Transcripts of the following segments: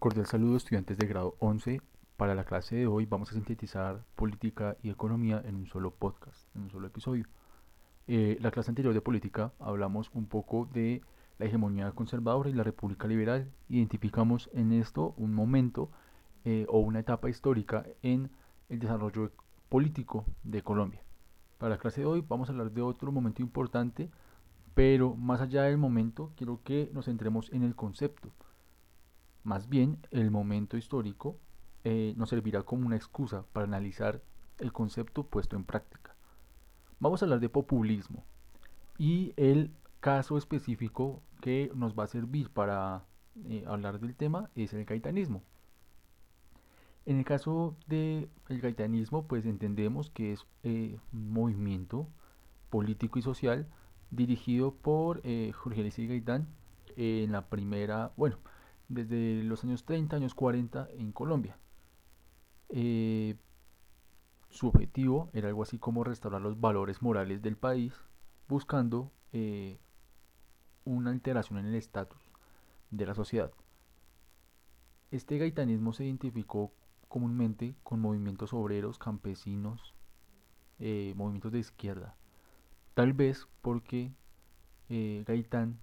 Cordial saludo estudiantes de grado 11. Para la clase de hoy vamos a sintetizar política y economía en un solo podcast, en un solo episodio. Eh, la clase anterior de política hablamos un poco de la hegemonía conservadora y la república liberal. Identificamos en esto un momento eh, o una etapa histórica en el desarrollo político de Colombia. Para la clase de hoy vamos a hablar de otro momento importante, pero más allá del momento quiero que nos centremos en el concepto. Más bien, el momento histórico eh, nos servirá como una excusa para analizar el concepto puesto en práctica. Vamos a hablar de populismo y el caso específico que nos va a servir para eh, hablar del tema es el gaitanismo. En el caso del gaitanismo, pues entendemos que es eh, un movimiento político y social dirigido por Jorge Luis Gaitán en la primera, bueno, desde los años 30, años 40 en Colombia. Eh, su objetivo era algo así como restaurar los valores morales del país, buscando eh, una alteración en el estatus de la sociedad. Este gaitanismo se identificó comúnmente con movimientos obreros, campesinos, eh, movimientos de izquierda. Tal vez porque Gaitán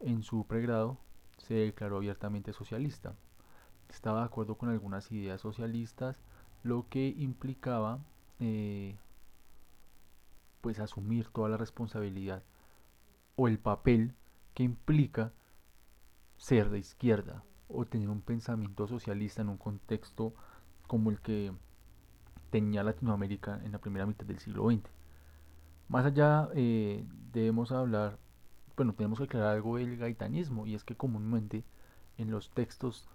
en su pregrado se declaró abiertamente socialista. Estaba de acuerdo con algunas ideas socialistas, lo que implicaba eh, pues asumir toda la responsabilidad o el papel que implica ser de izquierda o tener un pensamiento socialista en un contexto como el que tenía Latinoamérica en la primera mitad del siglo XX. Más allá eh, debemos hablar bueno, tenemos que aclarar algo del gaitanismo y es que comúnmente en los textos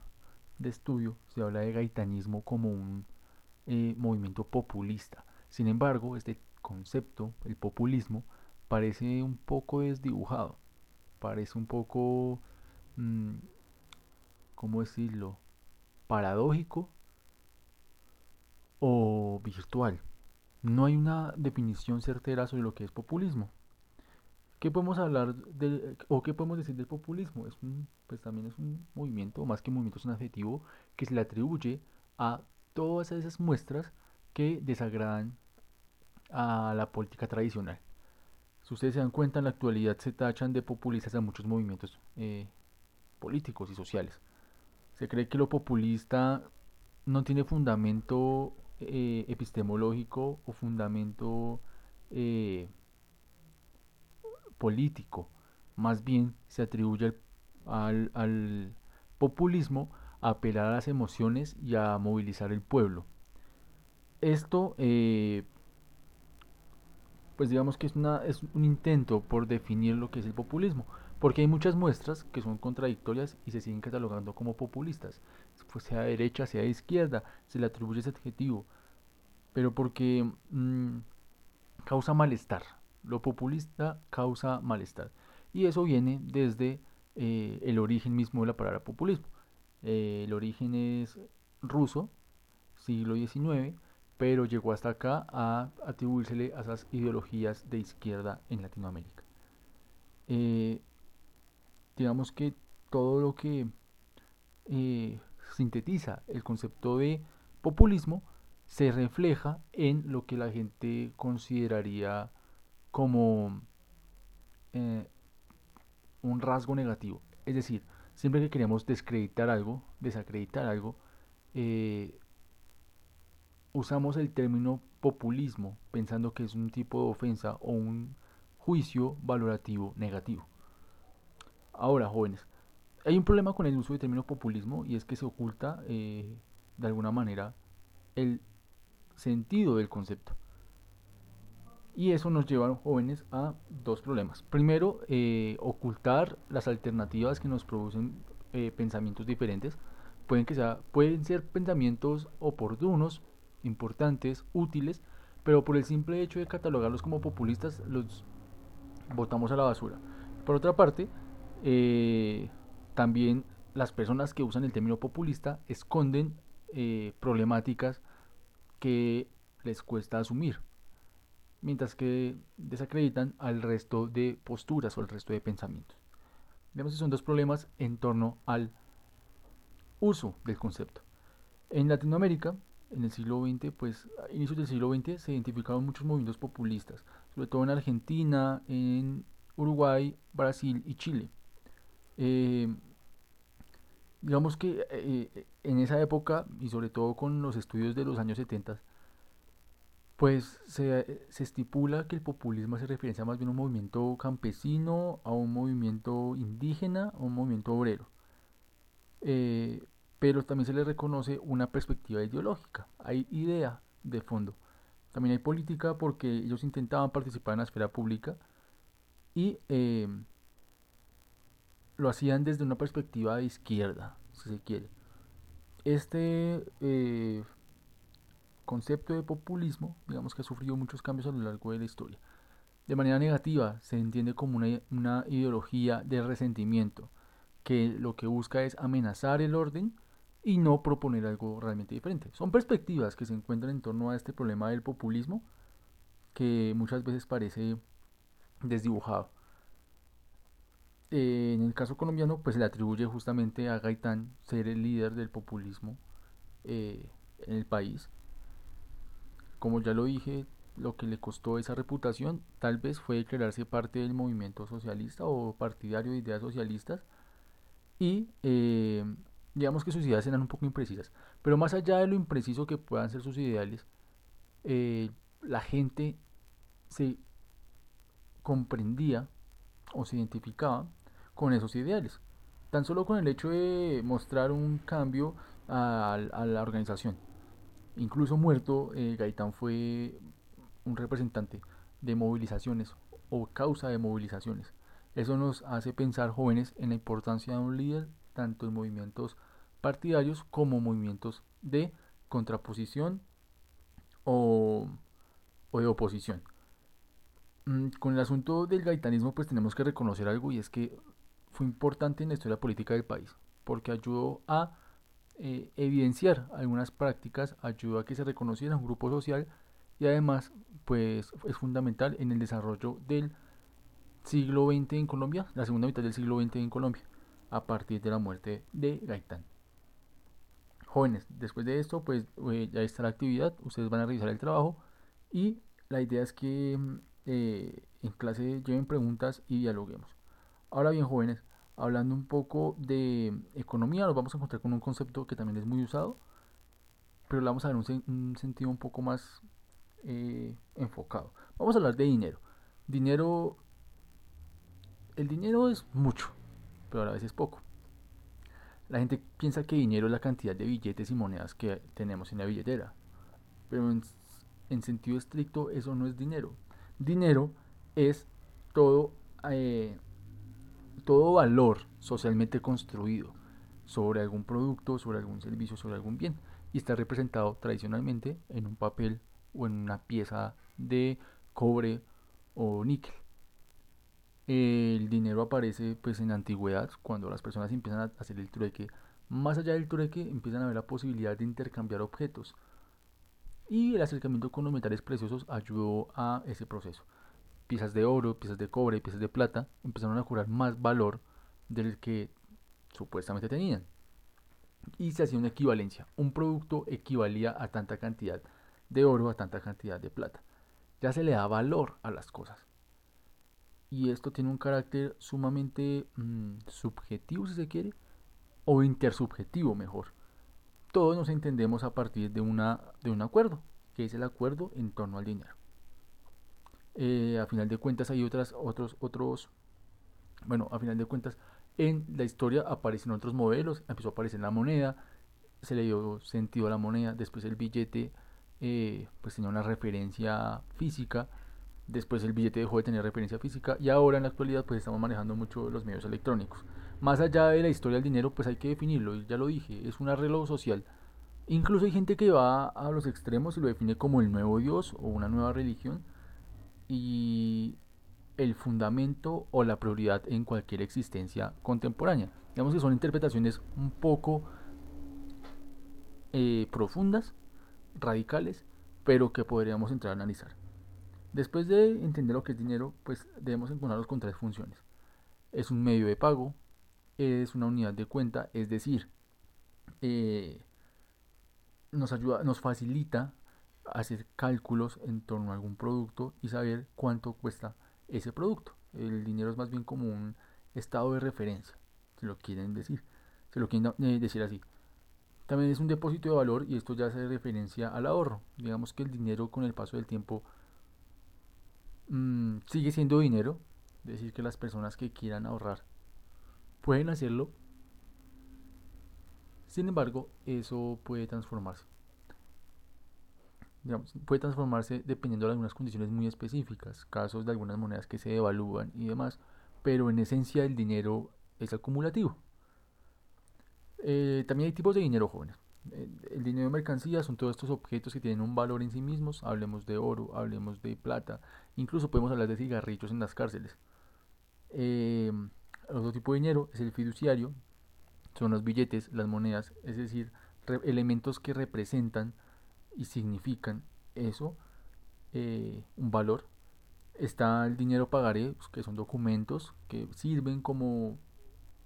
de estudio se habla de gaitanismo como un eh, movimiento populista. Sin embargo, este concepto, el populismo, parece un poco desdibujado, parece un poco, mm, ¿cómo decirlo?, paradójico o virtual. No hay una definición certera sobre lo que es populismo. ¿Qué podemos hablar del, o qué podemos decir del populismo? Es un, pues también es un movimiento, más que movimiento es un adjetivo que se le atribuye a todas esas muestras que desagradan a la política tradicional. Si ustedes se dan cuenta, en la actualidad se tachan de populistas a muchos movimientos eh, políticos y sociales. Se cree que lo populista no tiene fundamento eh, epistemológico o fundamento eh, político, más bien se atribuye al, populismo a apelar a las emociones y a movilizar el pueblo. Esto, eh, pues digamos que es, una, es un intento por definir lo que es el populismo, porque hay muchas muestras que son contradictorias y se siguen catalogando como populistas, pues sea de derecha, sea izquierda, se le atribuye ese adjetivo, pero porque mm, causa malestar, lo populista causa malestar. Y eso viene desde eh, el origen mismo de la palabra populismo. Eh, el origen es ruso, siglo XIX, pero llegó hasta acá a atribuírsele a esas ideologías de izquierda en Latinoamérica. Eh, digamos que todo lo que sintetiza el concepto de populismo se refleja en lo que la gente consideraría como eh, un rasgo negativo. Es decir, siempre que queremos descreditar algo, desacreditar algo, eh, usamos el término populismo pensando que es un tipo de ofensa o un juicio valorativo negativo. Ahora, jóvenes, hay un problema con el uso del término populismo y es que se oculta eh, de alguna manera el sentido del concepto. Y eso nos lleva, jóvenes, a dos problemas. Primero, eh, ocultar las alternativas que nos producen eh, pensamientos diferentes. Pueden, que sea, pueden ser pensamientos oportunos, importantes, útiles, pero por el simple hecho de catalogarlos como populistas, los botamos a la basura. Por otra parte, eh, también las personas que usan el término populista esconden problemáticas que les cuesta asumir mientras que desacreditan al resto de posturas o al resto de pensamientos. Vemos que son dos problemas en torno al uso del concepto. En Latinoamérica, en el siglo XX, pues a inicios del siglo XX se identificaron muchos movimientos populistas, sobre todo en Argentina, en Uruguay, Brasil y Chile. Eh, digamos que eh, en esa época, y sobre todo con los estudios de los años 70, pues se, se, estipula que el populismo se referencia más bien a un movimiento campesino, a un movimiento indígena, a un movimiento obrero. Eh, pero también se le reconoce una perspectiva ideológica, hay idea de fondo. También hay política porque ellos intentaban participar en la esfera pública y eh, lo hacían desde una perspectiva de izquierda, si se quiere. Este eh, concepto de populismo, digamos que ha sufrido muchos cambios a lo largo de la historia. De manera negativa, se entiende como una, una ideología de resentimiento, que lo que busca es amenazar el orden y no proponer algo realmente diferente. Son perspectivas que se encuentran en torno a este problema del populismo que muchas veces parece desdibujado. en el caso colombiano, pues se le atribuye justamente a Gaitán ser el líder del populismo eh, en el país. Como ya lo dije, lo que le costó esa reputación tal vez fue declararse parte del movimiento socialista o partidario de ideas socialistas y eh, digamos que sus ideas eran un poco imprecisas. Pero más allá de lo impreciso que puedan ser sus ideales, eh, la gente se comprendía o se identificaba con esos ideales. Tan solo con el hecho de mostrar un cambio a, la organización. Incluso muerto, eh, Gaitán fue un representante de movilizaciones o causa de movilizaciones. Eso nos hace pensar jóvenes en la importancia de un líder tanto en movimientos partidarios como movimientos de contraposición o, de oposición. Mm, con el asunto del gaitanismo pues tenemos que reconocer algo y es que fue importante en la historia política del país porque ayudó a eh, evidenciar algunas prácticas, ayudó a que se reconociera un grupo social y además pues es fundamental en el desarrollo del siglo XX en Colombia, la segunda mitad del siglo XX en Colombia, a partir de la muerte de Gaitán. Jóvenes, después de esto, pues eh, ya está la actividad, ustedes van a revisar el trabajo y la idea es que eh, en clase lleven preguntas y dialoguemos. Ahora bien, jóvenes, hablando un poco de economía, nos vamos a encontrar con un concepto que también es muy usado, pero lo vamos a ver un, un sentido un poco más eh, enfocado. Vamos a hablar de dinero. Dinero el dinero es mucho, pero a la vez es poco. La gente piensa que dinero es la cantidad de billetes y monedas que tenemos en la billetera, pero en, sentido estricto eso no es dinero. Dinero es todo, eh, todo valor socialmente construido sobre algún producto, sobre algún servicio, sobre algún bien, y está representado tradicionalmente en un papel o en una pieza de cobre o níquel. El dinero aparece pues en la antigüedad cuando las personas empiezan a hacer el trueque. Más allá del trueque empiezan a ver la posibilidad de intercambiar objetos. Y el acercamiento con los metales preciosos ayudó a ese proceso piezas de oro piezas de cobre piezas de plata empezaron a cobrar más valor del que supuestamente tenían y se hacía una equivalencia un producto equivalía a tanta cantidad de oro a tanta cantidad de plata ya se le da valor a las cosas y esto tiene un carácter sumamente mm, subjetivo, si se quiere, o intersubjetivo mejor. Todos nos entendemos a partir de, una, de un acuerdo, que es el acuerdo en torno al dinero. Eh, a final de cuentas hay otras, otros, otros, bueno, a final de cuentas en la historia aparecen otros modelos, empezó a aparecer la moneda, se le dio sentido a la moneda, después el billete eh, pues tenía una referencia física, Después el billete dejó de tener referencia física y ahora en la actualidad pues estamos manejando mucho los medios electrónicos. Más allá de la historia del dinero pues hay que definirlo, ya lo dije, es un arreglo social. Incluso hay gente que va a los extremos y lo define como el nuevo Dios o una nueva religión y el fundamento o la prioridad en cualquier existencia contemporánea. Digamos que son interpretaciones un poco eh, profundas, radicales, pero que podríamos entrar a analizar. Después de entender lo que es dinero, pues debemos encontrarlos con tres funciones. Es un medio de pago, es una unidad de cuenta, es decir, eh, nos ayuda, nos facilita hacer cálculos en torno a algún producto y saber cuánto cuesta ese producto. El dinero es más bien como un estado de referencia, si lo quieren decir, se lo quieren eh, decir así. También es un depósito de valor y esto ya hace referencia al ahorro. Digamos que el dinero con el paso del tiempo mm, sigue siendo dinero, es decir, que las personas que quieran ahorrar pueden hacerlo. Sin embargo, eso puede transformarse. Puede transformarse dependiendo de algunas condiciones muy específicas, casos de algunas monedas que se devalúan y demás, pero en esencia el dinero es acumulativo. Eh, también hay tipos de dinero jóvenes. El, dinero de mercancía son todos estos objetos que tienen un valor en sí mismos. Hablemos de oro, hablemos de plata. Incluso podemos hablar de cigarrillos en las cárceles. Eh, otro tipo de dinero es el fiduciario. Son los billetes, las monedas, es decir, elementos que representan y significan eso, eh, un valor. Está el dinero pagaré, pues, que son documentos que sirven como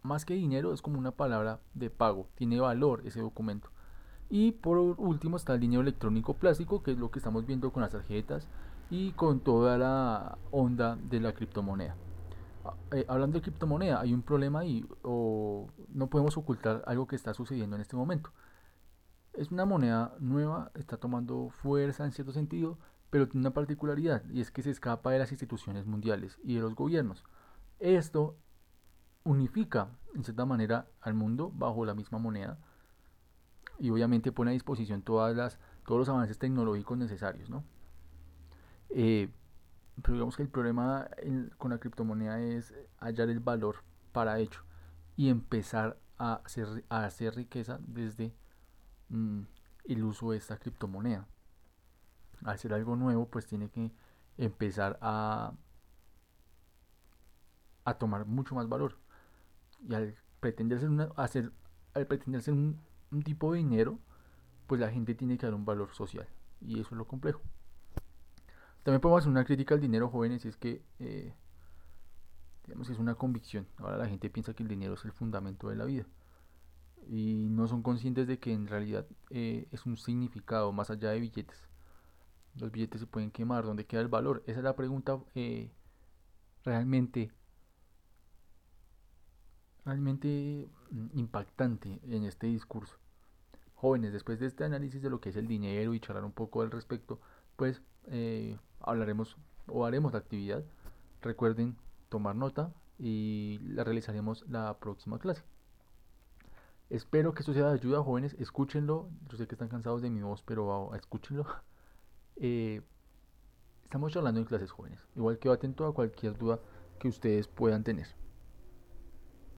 más que dinero, es como una palabra de pago, tiene valor ese documento. Y por último está el dinero electrónico plástico, que es lo que estamos viendo con las tarjetas y con toda la onda de la criptomoneda. Ah, eh, hablando de criptomoneda, hay un problema ahí, o no podemos ocultar algo que está sucediendo en este momento. Es una moneda nueva, está tomando fuerza en cierto sentido, pero tiene una particularidad y es que se escapa de las instituciones mundiales y de los gobiernos. Esto unifica en cierta manera al mundo bajo la misma moneda y obviamente pone a disposición todas las, todos los avances tecnológicos necesarios. ¿no? Eh, pero digamos que el problema con la criptomoneda es hallar el valor para ello y empezar a hacer, a hacer riqueza desde mm, el uso de esta criptomoneda. Al ser algo nuevo, pues tiene que empezar a, a tomar mucho más valor y al pretender ser, una, hacer, al pretender ser un, tipo de dinero, pues la gente tiene que dar un valor social. Y eso es lo complejo. También podemos hacer una crítica al dinero, jóvenes, y es que, eh, digamos, es una convicción. Ahora la gente piensa que el dinero es el fundamento de la vida. Y no son conscientes de que en realidad eh, es un significado más allá de billetes. Los billetes se pueden quemar, ¿dónde queda el valor? Esa es la pregunta eh, realmente realmente mm, impactante en este discurso. Jóvenes, después de este análisis de lo que es el dinero y charlar un poco al respecto, pues eh, hablaremos o haremos la actividad. Recuerden tomar nota y la realizaremos la próxima clase. Espero que esto sea de ayuda, jóvenes. Escúchenlo. Yo sé que están cansados de mi voz, pero escúchenlo. Eh, estamos charlando en clases jóvenes. Igual que atento a cualquier duda que ustedes puedan tener.